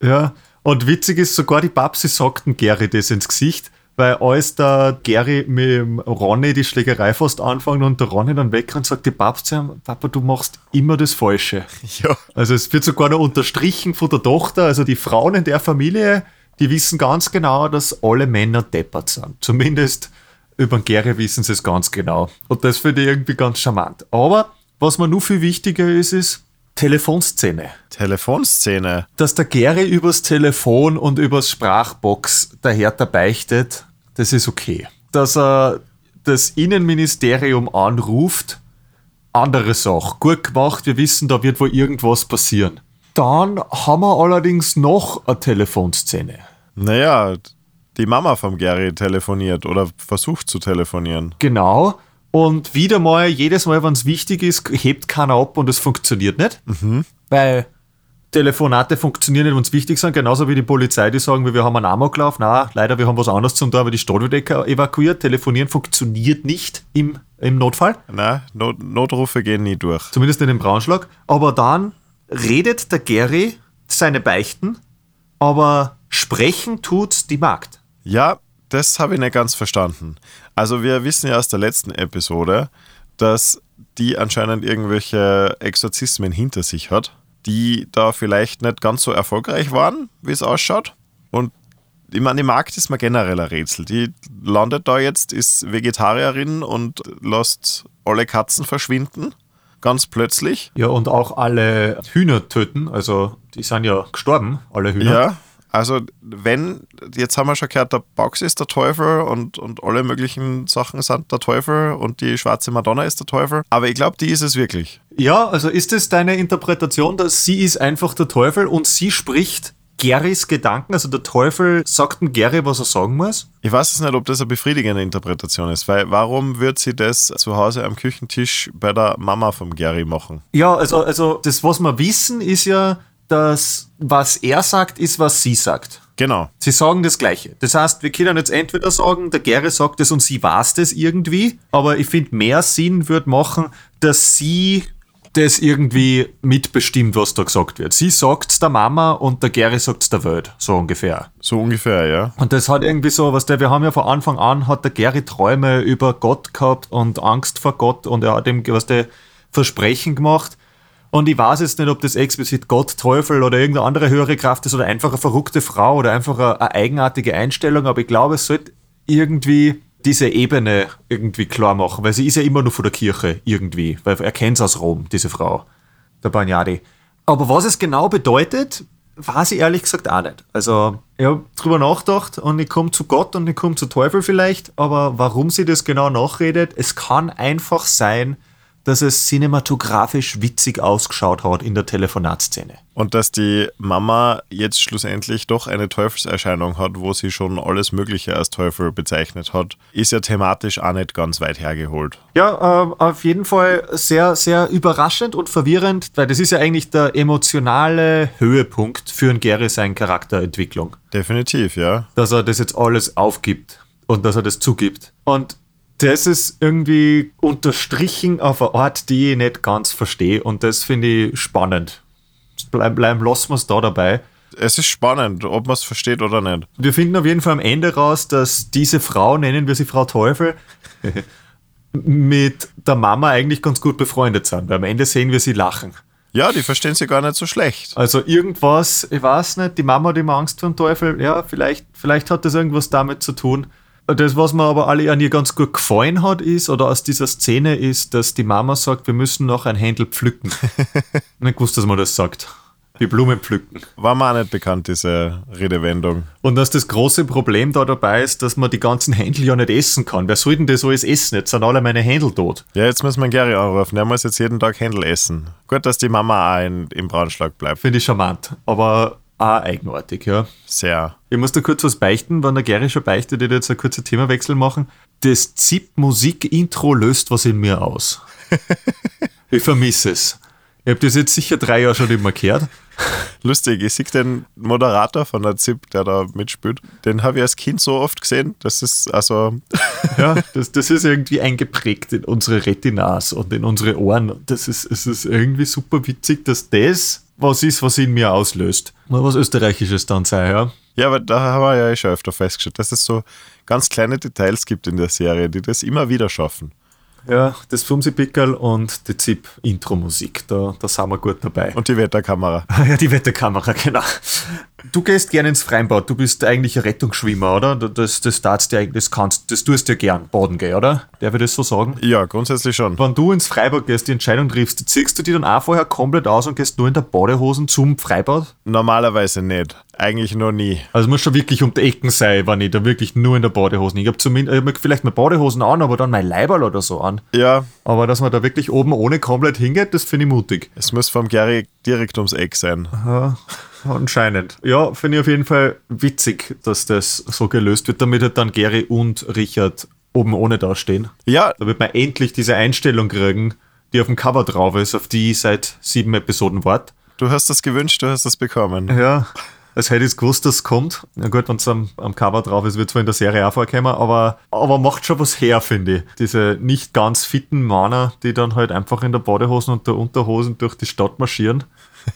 ja, und witzig ist, sogar die Babsi sagten Gary das ins Gesicht, weil als der Gary mit dem Ronny die Schlägerei fast anfangen und der Ronny dann weg und sagt die Babsi, Papa, du machst immer das Falsche. Ja. Also es wird sogar noch unterstrichen von der Tochter, also die Frauen in der Familie, die wissen ganz genau, dass alle Männer deppert sind. Zumindest über den Gary wissen sie es ganz genau. Und das finde ich irgendwie ganz charmant. Aber was mir nur viel wichtiger ist, ist, Telefonszene. Telefonszene. Dass der Gary übers Telefon und übers Sprachbox der Hertha beichtet, das ist okay. Dass er das Innenministerium anruft, andere Sache. Gut gemacht, wir wissen, da wird wohl irgendwas passieren. Dann haben wir allerdings noch eine Telefonszene. Naja, die Mama vom Gary telefoniert oder versucht zu telefonieren. Genau. Und wieder mal, jedes Mal, wenn es wichtig ist, hebt keiner ab und es funktioniert nicht. Mhm. Weil Telefonate funktionieren nicht, wenn es wichtig sind. Genauso wie die Polizei, die sagen, wir haben einen Amoklauf. Na, leider, wir haben was anderes zum tun, aber die Stadt wird evakuiert. Telefonieren funktioniert nicht im, im Notfall. Nein, Not Notrufe gehen nie durch. Zumindest nicht im Braunschlag. Aber dann redet der Gary seine Beichten, aber sprechen tut die Magd. Ja, das habe ich nicht ganz verstanden. Also wir wissen ja aus der letzten Episode, dass die anscheinend irgendwelche Exorzismen hinter sich hat, die da vielleicht nicht ganz so erfolgreich waren, wie es ausschaut. Und ich meine, die Magd ist mir generell ein Rätsel. Die landet da jetzt, ist Vegetarierin und lässt alle Katzen verschwinden. Ganz plötzlich. Ja, und auch alle Hühner töten. Also, die sind ja gestorben, alle Hühner. Ja, also wenn, jetzt haben wir schon gehört, der Box ist der Teufel und, und alle möglichen Sachen sind der Teufel und die schwarze Madonna ist der Teufel. Aber ich glaube, die ist es wirklich. Ja, also ist es deine Interpretation, dass sie ist einfach der Teufel und sie spricht Garys Gedanken, also der Teufel sagt dem Gary, was er sagen muss? Ich weiß es nicht, ob das eine befriedigende Interpretation ist, weil warum wird sie das zu Hause am Küchentisch bei der Mama vom Gary machen? Ja, also, also das, was wir wissen, ist ja, dass was er sagt, ist, was sie sagt. Genau. Sie sagen das Gleiche. Das heißt, wir können jetzt entweder sagen, der Gary sagt es und sie weiß das irgendwie, aber ich finde, mehr Sinn würde machen, dass sie das irgendwie mitbestimmt, was da gesagt wird. Sie sagt es der Mama und der Gary sagt es der Welt, so ungefähr. So ungefähr, ja. Und das hat irgendwie so, was der, wir haben ja von Anfang an, hat der Gary Träume über Gott gehabt und Angst vor Gott und er hat ihm, was der Versprechen gemacht. Und ich weiß jetzt nicht, ob das explizit Gott, Teufel oder irgendeine andere höhere Kraft ist oder einfach eine verrückte Frau oder einfach eine, eine eigenartige Einstellung, aber ich glaube, es sollte irgendwie diese Ebene irgendwie klar machen, weil sie ist ja immer nur von der Kirche irgendwie, weil er kennt aus Rom, diese Frau, der Bagnadi. Aber was es genau bedeutet, weiß ich ehrlich gesagt auch nicht. Also, ich habe drüber nachgedacht und ich komme zu Gott und ich komme zu Teufel vielleicht, aber warum sie das genau nachredet, es kann einfach sein, dass es cinematografisch witzig ausgeschaut hat in der Telefonatszene. Und dass die Mama jetzt schlussendlich doch eine Teufelserscheinung hat, wo sie schon alles Mögliche als Teufel bezeichnet hat, ist ja thematisch auch nicht ganz weit hergeholt. Ja, äh, auf jeden Fall sehr, sehr überraschend und verwirrend, weil das ist ja eigentlich der emotionale Höhepunkt für einen Gary seine Charakterentwicklung. Definitiv, ja. Dass er das jetzt alles aufgibt und dass er das zugibt. Und das ist irgendwie unterstrichen auf eine Art, die ich nicht ganz verstehe. Und das finde ich spannend. Bleiben, bleiben lassen wir es da dabei. Es ist spannend, ob man es versteht oder nicht. Wir finden auf jeden Fall am Ende raus, dass diese Frau, nennen wir sie Frau Teufel, mit der Mama eigentlich ganz gut befreundet sind. Weil am Ende sehen wir sie lachen. Ja, die verstehen sie gar nicht so schlecht. Also irgendwas, ich weiß nicht, die Mama hat immer Angst vor dem Teufel. Ja, vielleicht, vielleicht hat das irgendwas damit zu tun. Das, was mir aber alle an ihr ganz gut gefallen hat, ist, oder aus dieser Szene ist, dass die Mama sagt, wir müssen noch ein Händel pflücken. nicht gewusst, dass man das sagt. Wie Blumen pflücken. War mir auch nicht bekannt, diese Redewendung. Und dass das große Problem da dabei ist, dass man die ganzen Händel ja nicht essen kann. Wer soll denn das alles essen? Jetzt sind alle meine Händel tot. Ja, jetzt müssen wir Gary anrufen. Der muss jetzt jeden Tag Händel essen. Gut, dass die Mama auch in, im Braunschlag bleibt. Finde ich charmant. Aber auch eigenartig, ja. Sehr. Ich muss da kurz was beichten, wenn der Gary schon beichtet, ich jetzt einen kurzen Themawechsel machen. Das ZIP-Musik-Intro löst was in mir aus. ich vermisse es. Ich habe das jetzt sicher drei Jahre schon mehr gehört. Lustig, ich sehe den Moderator von der ZIP, der da mitspielt. Den habe ich als Kind so oft gesehen. Das ist also. Ja, das, das ist irgendwie eingeprägt in unsere Retinas und in unsere Ohren. Das ist, es ist irgendwie super witzig, dass das was ist, was in mir auslöst. Mal was Österreichisches dann sei, ja. Ja, aber da haben wir ja schon öfter festgestellt, dass es so ganz kleine Details gibt in der Serie, die das immer wieder schaffen. Ja, das Fumsi-Pickerl und die ZIP-Intro-Musik, da, da sind wir gut dabei. Und die Wetterkamera. ja, die Wetterkamera, genau. Du gehst gerne ins Freibad, du bist eigentlich ein Rettungsschwimmer, oder? Das, das du das kannst, das tust du ja gern, baden gehen, oder? Darf ich das so sagen? Ja, grundsätzlich schon. Wenn du ins Freibad gehst, die Entscheidung triffst, ziehst du die dann auch vorher komplett aus und gehst nur in der Badehosen zum Freibad? Normalerweise nicht. Eigentlich noch nie. Also muss schon wirklich um die Ecken sein, wenn ich da wirklich nur in der Badehosen. Ich habe zumindest ich hab vielleicht mal Badehosen an, aber dann mein Leiberl oder so an. Ja. Aber dass man da wirklich oben ohne komplett hingeht, das finde ich mutig. Es muss vom Gary direkt ums Eck sein. Ja, anscheinend. Ja, finde ich auf jeden Fall witzig, dass das so gelöst wird, damit halt dann Gary und Richard oben ohne da stehen. Ja. Damit wir endlich diese Einstellung kriegen, die auf dem Cover drauf ist, auf die ich seit sieben Episoden wart. Du hast das gewünscht, du hast das bekommen. Ja, als hätte ich gewusst, dass es kommt. Na gut, wenn es am, am, Cover drauf ist, wird es zwar in der Serie auch vorkommen, aber, aber macht schon was her, finde ich. Diese nicht ganz fitten Männer, die dann halt einfach in der Badehosen und der Unterhosen durch die Stadt marschieren,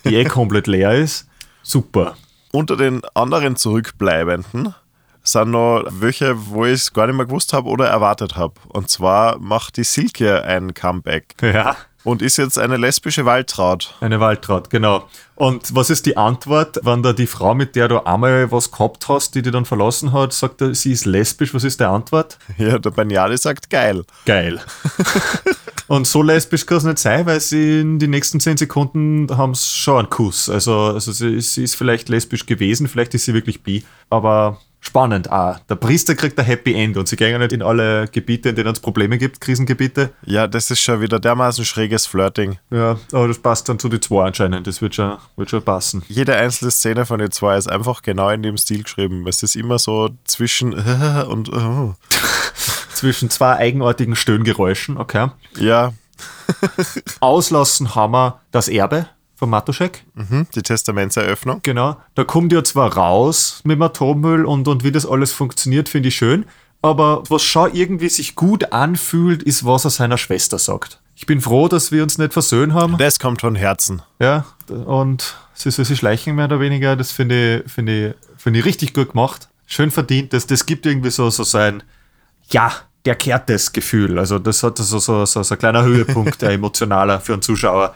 die eh komplett leer ist. Super. Unter den anderen Zurückbleibenden sind noch welche, wo ich es gar nicht mehr gewusst habe oder erwartet habe. Und zwar macht die Silke ein Comeback. Ja. Und ist jetzt eine lesbische Waldtraut. Eine Waldtraut, genau. Und was ist die Antwort, wenn da die Frau, mit der du einmal was gehabt hast, die dich dann verlassen hat, sagt, sie ist lesbisch? Was ist die Antwort? Ja, der Banjali sagt geil. Geil. Und so lesbisch kann es nicht sein, weil sie in den nächsten zehn Sekunden haben schon einen Kuss. Also, also sie, sie ist vielleicht lesbisch gewesen, vielleicht ist sie wirklich bi, aber spannend auch. Der Priester kriegt ein Happy End und sie gehen ja nicht in alle Gebiete, in denen es Probleme gibt, Krisengebiete. Ja, das ist schon wieder dermaßen schräges Flirting. Ja, aber das passt dann zu den zwei anscheinend. Das wird schon, wird schon passen. Jede einzelne Szene von den zwei ist einfach genau in dem Stil geschrieben. Es ist immer so zwischen und oh. zwischen zwei eigenartigen Stöhngeräuschen, okay. Ja. Auslassen haben wir das Erbe von Matuschek. Mhm, die Testamentseröffnung. Genau. Da kommt ja zwar raus mit dem Atommüll und, und wie das alles funktioniert, finde ich schön. Aber was schon irgendwie sich gut anfühlt, ist, was er seiner Schwester sagt. Ich bin froh, dass wir uns nicht versöhnt haben. Das kommt von Herzen. Ja, und sie soll sich schleichen, mehr oder weniger. Das finde ich, find ich, find ich richtig gut gemacht. Schön verdient. Das, das gibt irgendwie so, so sein, ja, der kehrt das Gefühl. Also, das hat so, so, so, so ein kleiner Höhepunkt, der emotionaler für einen Zuschauer.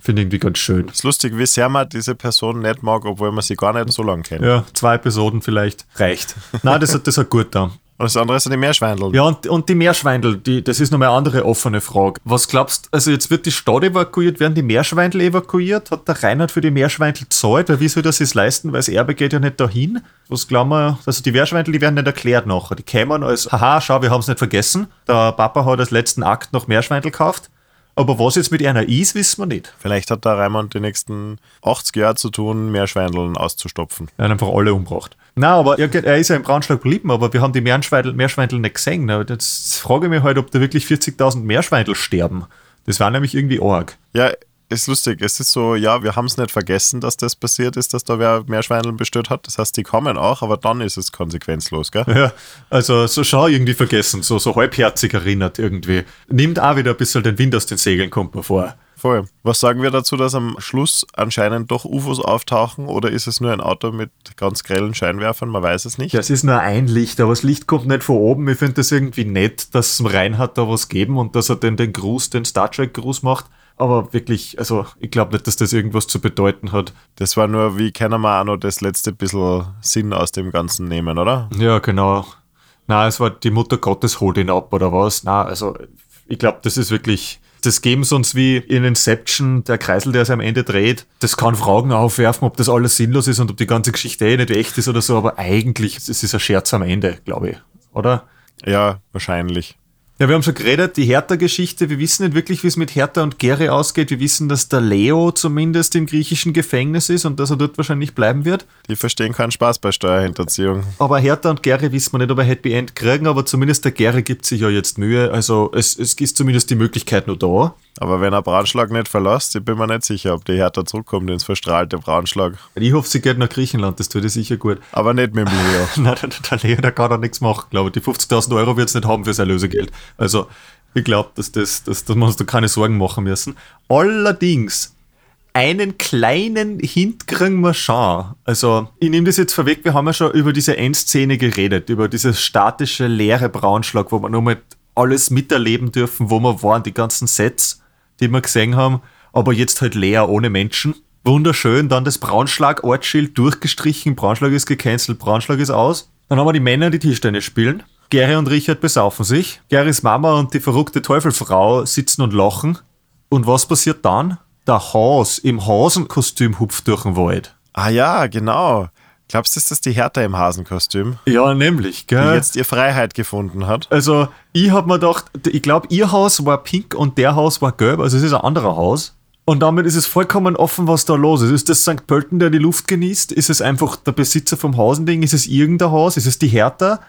Finde ich irgendwie ganz schön. Es ist lustig, wie sehr man diese Person nicht mag, obwohl man sie gar nicht so lange kennt. Ja, zwei Episoden vielleicht reicht. Nein, das hat, das hat gut da. Und das andere sind die Meerschweindel. Ja, und, und die Meerschweindel, die, das ist nochmal eine andere offene Frage. Was glaubst also jetzt wird die Stadt evakuiert, werden die Meerschweindel evakuiert? Hat der Reinhard für die Meerschweindel zahlt? Weil wie soll das sich leisten? Weil das Erbe geht ja nicht dahin. Was glauben wir? Also die Meerschweindel, die werden nicht erklärt nachher. Die kämen als, haha, schau, wir haben es nicht vergessen. Der Papa hat als letzten Akt noch Meerschweindel gekauft. Aber was jetzt mit einer ist, wissen wir nicht. Vielleicht hat der Raimund die nächsten 80 Jahre zu tun, Meerschweindeln auszustopfen. Er hat einfach alle umgebracht. Nein, aber er, er ist ja im Braunschweig geblieben, aber wir haben die Meerschweindel, Meerschweindel nicht gesehen. Jetzt frage ich mich halt, ob da wirklich 40.000 Meerschweindel sterben. Das war nämlich irgendwie arg. Ja, ist lustig. Es ist so, ja, wir haben es nicht vergessen, dass das passiert ist, dass da wer Meerschweindeln bestört hat. Das heißt, die kommen auch, aber dann ist es konsequenzlos, gell? Ja, also so schau irgendwie vergessen, so, so halbherzig erinnert irgendwie. Nimmt auch wieder ein bisschen den Wind aus den Segeln, kommt mir vor. Voll. Was sagen wir dazu, dass am Schluss anscheinend doch UFOs auftauchen oder ist es nur ein Auto mit ganz grellen Scheinwerfern? Man weiß es nicht. Ja, es ist nur ein Licht, aber das Licht kommt nicht von oben. Ich finde das irgendwie nett, dass es Reinhard da was geben und dass er den, den Gruß, den Star Trek-Gruß macht. Aber wirklich, also ich glaube nicht, dass das irgendwas zu bedeuten hat. Das war nur, wie können wir auch noch das letzte bisschen Sinn aus dem Ganzen nehmen, oder? Ja, genau. Na, es war die Mutter Gottes holt ihn ab oder was? Na, also ich glaube, das ist wirklich das geben sie uns wie in Inception, der Kreisel, der sich am Ende dreht. Das kann Fragen aufwerfen, ob das alles sinnlos ist und ob die ganze Geschichte eh nicht echt ist oder so, aber eigentlich es ist ein Scherz am Ende, glaube ich, oder? Ja, wahrscheinlich. Ja, wir haben schon geredet, die Hertha-Geschichte. Wir wissen nicht wirklich, wie es mit Hertha und Gary ausgeht. Wir wissen, dass der Leo zumindest im griechischen Gefängnis ist und dass er dort wahrscheinlich bleiben wird. Die verstehen keinen Spaß bei Steuerhinterziehung. Aber Hertha und Gary wissen wir nicht, ob er Happy End kriegen, aber zumindest der Gary gibt sich ja jetzt Mühe. Also es, es ist zumindest die Möglichkeit nur da. Aber wenn er Braunschlag nicht verlässt, ich bin mir nicht sicher, ob die Hertha zurückkommt ins verstrahlte Braunschlag. Ich hoffe, sie geht nach Griechenland, das tut ihr sicher gut. Aber nicht mit dem Leo. Nein, der, der Leo, der kann da nichts machen, glaube ich. Die 50.000 Euro wird es nicht haben für sein Lösegeld. Also ich glaube, dass, das, dass, dass wir uns da keine Sorgen machen müssen. Allerdings, einen kleinen Hint kriegen wir schon. Also, ich nehme das jetzt vorweg, wir haben ja schon über diese Endszene geredet, über dieses statische, leere Braunschlag, wo wir nochmal alles miterleben dürfen, wo wir waren, die ganzen Sets, die wir gesehen haben, aber jetzt halt leer, ohne Menschen. Wunderschön, dann das Braunschlag-Ortsschild durchgestrichen, Braunschlag ist gecancelt, Braunschlag ist aus. Dann haben wir die Männer, die Tischtennis spielen. Gary und Richard besaufen sich. Garys Mama und die verrückte Teufelfrau sitzen und lachen. Und was passiert dann? Der Haus im Hasenkostüm hupft durch den Wald. Ah ja, genau. Glaubst du, ist das die Hertha im Hasenkostüm, Ja, nämlich, die gell? jetzt ihr Freiheit gefunden hat? Also, ich hab mir gedacht, ich glaube, ihr Haus war pink und der Haus war gelb, also es ist ein anderer Haus. Und damit ist es vollkommen offen, was da los ist. Ist das St. Pölten, der die Luft genießt? Ist es einfach der Besitzer vom Hasending? Ist es irgendein Haus? Ist es die Hertha?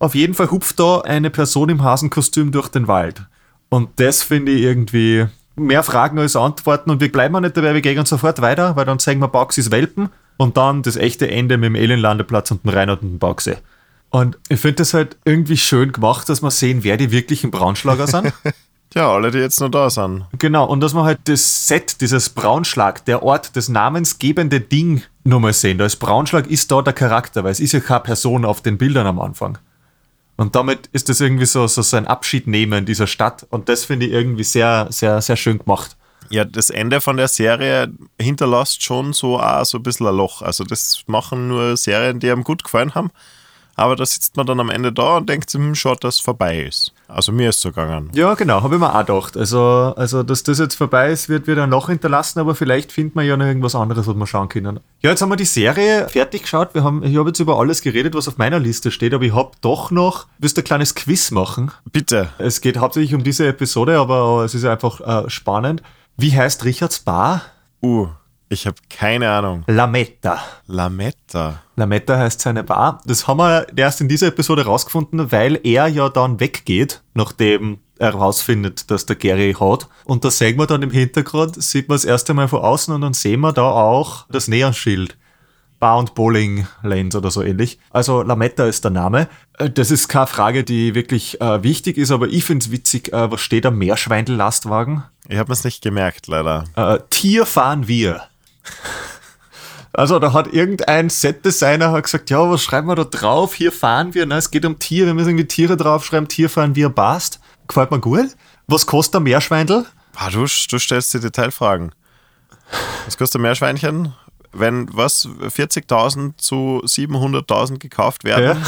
Auf jeden Fall hupft da eine Person im Hasenkostüm durch den Wald. Und das finde ich irgendwie mehr Fragen als Antworten. Und wir bleiben auch nicht dabei, wir gehen sofort weiter, weil dann zeigen wir Baxis Welpen und dann das echte Ende mit dem Alienlandeplatz und dem Reinhard und dem Baxi. Und ich finde das halt irgendwie schön gemacht, dass wir sehen, wer die wirklichen Braunschlager sind. Ja, alle, die jetzt noch da sind. Genau, und dass wir halt das Set, dieses Braunschlag, der Ort, das namensgebende Ding nochmal sehen. Da ist Braunschlag ist da der Charakter, weil es ist ja keine Person auf den Bildern am Anfang. Und damit ist das irgendwie so, so, so ein Abschied nehmen dieser Stadt. Und das finde ich irgendwie sehr, sehr, sehr schön gemacht. Ja, das Ende von der Serie hinterlässt schon so auch so ein bisschen ein Loch. Also das machen nur Serien, die einem gut gefallen haben. Aber da sitzt man dann am Ende da und denkt sich, hm, schaut, dass es vorbei ist. Also mir ist so gegangen. Ja, genau, habe ich mir auch gedacht. Also, also, dass das jetzt vorbei ist, wird wieder ein Loch hinterlassen, aber vielleicht findet man ja noch irgendwas anderes, was wir schauen können. Ja, jetzt haben wir die Serie fertig geschaut. Wir haben, ich habe jetzt über alles geredet, was auf meiner Liste steht, aber ich habe doch noch, willst du ein kleines Quiz machen? Bitte. Es geht hauptsächlich um diese Episode, aber es ist einfach äh, spannend. Wie heißt Richards Bar? Uh, ich habe keine Ahnung. Lametta. Lametta. Lametta heißt seine Bar. Das haben wir erst in dieser Episode rausgefunden, weil er ja dann weggeht, nachdem er herausfindet, dass der Gary hat. Und da sehen wir dann im Hintergrund, sieht man das erste Mal von außen und dann sehen wir da auch das Neonschild. Bar und Bowling Lanes oder so ähnlich. Also Lametta ist der Name. Äh, Das ist keine Frage, die wirklich äh, wichtig ist, aber ich finde es witzig, äh, was steht am Meerschweindel-Lastwagen? Ich habe es nicht gemerkt, leider. Äh, Tier fahren wir. Also da hat irgendein Set-Designer hat gesagt, ja, was schreiben wir da drauf? Hier fahren wir. Na, es geht um Tiere, wir müssen irgendwie Tiere draufschreiben. Tier fahren wir, passt. Gefällt mir gut. Was kostet ein Meerschweindel? Ah, du, du stellst die Detailfragen. Was kostet ein Meerschweinchen? Wenn was 40.000 zu 700.000 gekauft werden? Ja.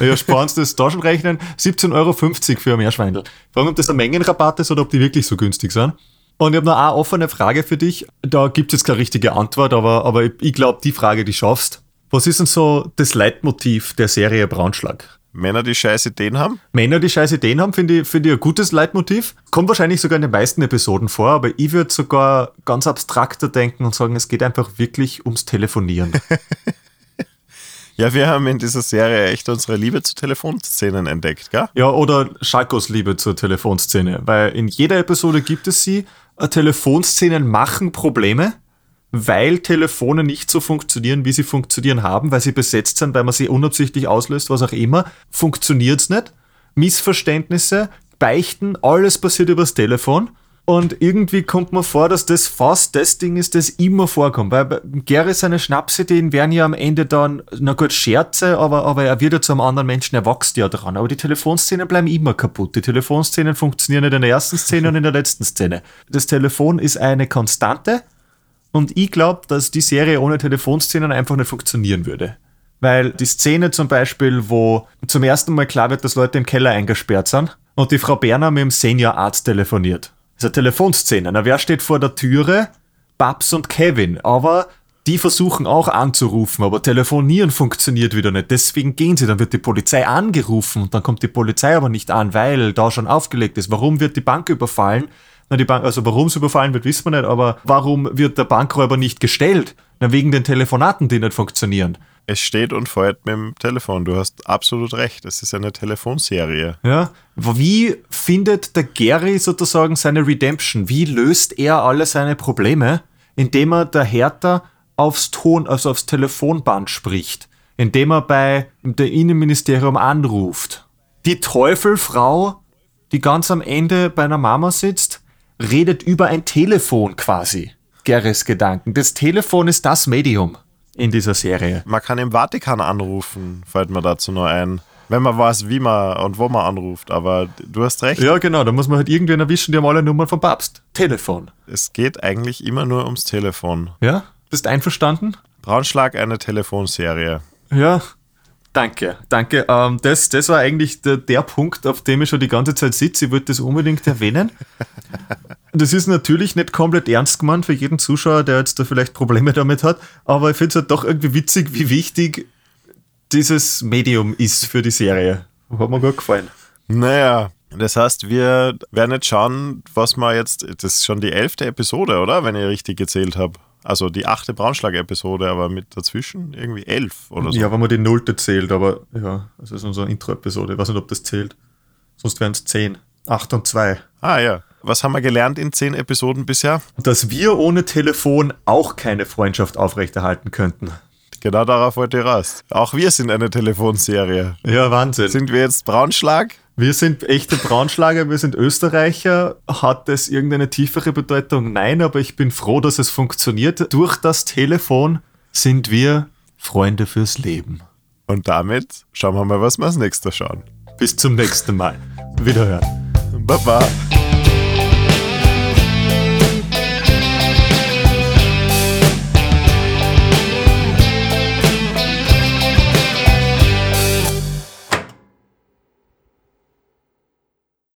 Ja, sparen Sie das da schon rechnen. 17,50 Euro für ein Meerschweindel. Fragen, ob das ein Mengenrabatt ist oder ob die wirklich so günstig sind. Und ich habe noch eine offene Frage für dich. Da gibt es jetzt keine richtige Antwort, aber, aber ich, ich glaube, die Frage, die schaffst. Was ist denn so das Leitmotiv der Serie Braunschlag? Männer, die scheiß Ideen haben? Männer, die scheiß Ideen haben, finde ich, finde ich ein gutes Leitmotiv. Kommt wahrscheinlich sogar in den meisten Episoden vor, aber ich würde sogar ganz abstrakter denken und sagen, es geht einfach wirklich ums Telefonieren. Ja, wir haben in dieser Serie echt unsere Liebe zu Telefonszenen entdeckt, gell? ja, oder Schalkos Liebe zur Telefonszene, weil in jeder Episode gibt es sie. Äh, Telefonszenen machen Probleme, weil Telefone nicht so funktionieren, wie sie funktionieren haben, weil sie besetzt sind, weil man sie unabsichtlich auslöst, was auch immer. Funktioniert's nicht. Missverständnisse, Beichten, alles passiert übers Telefon. Und irgendwie kommt mir vor, dass das fast das Ding ist, das immer vorkommt. Weil Gary seine Schnapsideen werden ja am Ende dann, na gut, Scherze, aber, aber er wird ja zu einem anderen Menschen, er wächst ja dran. Aber die Telefonszenen bleiben immer kaputt. Die Telefonszenen funktionieren nicht in der ersten Szene und in der letzten Szene. Das Telefon ist eine Konstante und ich glaube, dass die Serie ohne Telefonszenen einfach nicht funktionieren würde. Weil die Szene zum Beispiel, wo zum ersten Mal klar wird, dass Leute im Keller eingesperrt sind und die Frau Berner mit dem Seniorarzt telefoniert. Das ist eine Telefonszene. Na, wer steht vor der Türe? Babs und Kevin. Aber Die versuchen auch anzurufen, aber telefonieren funktioniert wieder nicht. Deswegen gehen sie. Dann wird die Polizei angerufen und dann kommt die Polizei aber nicht an, weil da schon aufgelegt ist. Warum wird die Bank überfallen? Na, die Bank, also warum sie überfallen wird, wissen wir nicht, aber warum wird der Bankräuber nicht gestellt? Na, wegen den Telefonaten, die nicht funktionieren. Es steht und feuert mit dem Telefon. Du hast absolut recht. Es ist eine Telefonserie. Ja. Wie findet der Gary sozusagen seine Redemption? Wie löst er alle seine Probleme? Indem er der Hertha aufs Ton, also aufs Telefonband spricht, indem er bei dem Innenministerium anruft. Die Teufelfrau, die ganz am Ende bei einer Mama sitzt, redet über ein Telefon quasi. Gerres Gedanken. Das Telefon ist das Medium in dieser Serie. Man kann im Vatikan anrufen, fällt mir dazu nur ein. Wenn man weiß, wie man und wo man anruft, aber du hast recht. Ja, genau, da muss man halt irgendwen erwischen, die haben alle Nummern vom Papst. Telefon. Es geht eigentlich immer nur ums Telefon. Ja? Bist einverstanden? Braunschlag eine Telefonserie. Ja, danke, danke. Ähm, das, das war eigentlich der, der Punkt, auf dem ich schon die ganze Zeit sitze. Ich wollte das unbedingt erwähnen. Das ist natürlich nicht komplett ernst gemeint für jeden Zuschauer, der jetzt da vielleicht Probleme damit hat, aber ich finde es halt doch irgendwie witzig, wie wichtig dieses Medium ist für die Serie. Hat mir gut gefallen. Naja, das heißt, wir werden jetzt schauen, was wir jetzt, das ist schon die elfte Episode, oder? Wenn ich richtig gezählt habe. Also die achte Braunschlag-Episode, aber mit dazwischen irgendwie elf oder so. Ja, wenn man die nullte zählt, aber ja, das ist unsere Intro-Episode. Ich weiß nicht, ob das zählt. Sonst wären es zehn. Acht und zwei. Ah ja. Was haben wir gelernt in zehn Episoden bisher? Dass wir ohne Telefon auch keine Freundschaft aufrechterhalten könnten. Genau darauf wollte ich raus. Auch wir sind eine Telefonserie. Ja, Wahnsinn. Sind wir jetzt Braunschlag? Wir sind echte Braunschlager, wir sind Österreicher. Hat das irgendeine tiefere Bedeutung? Nein, aber ich bin froh, dass es funktioniert. Durch das Telefon sind wir Freunde fürs Leben. Und damit schauen wir mal, was wir als nächstes schauen. Bis zum nächsten Mal. Wiederhören. Baba.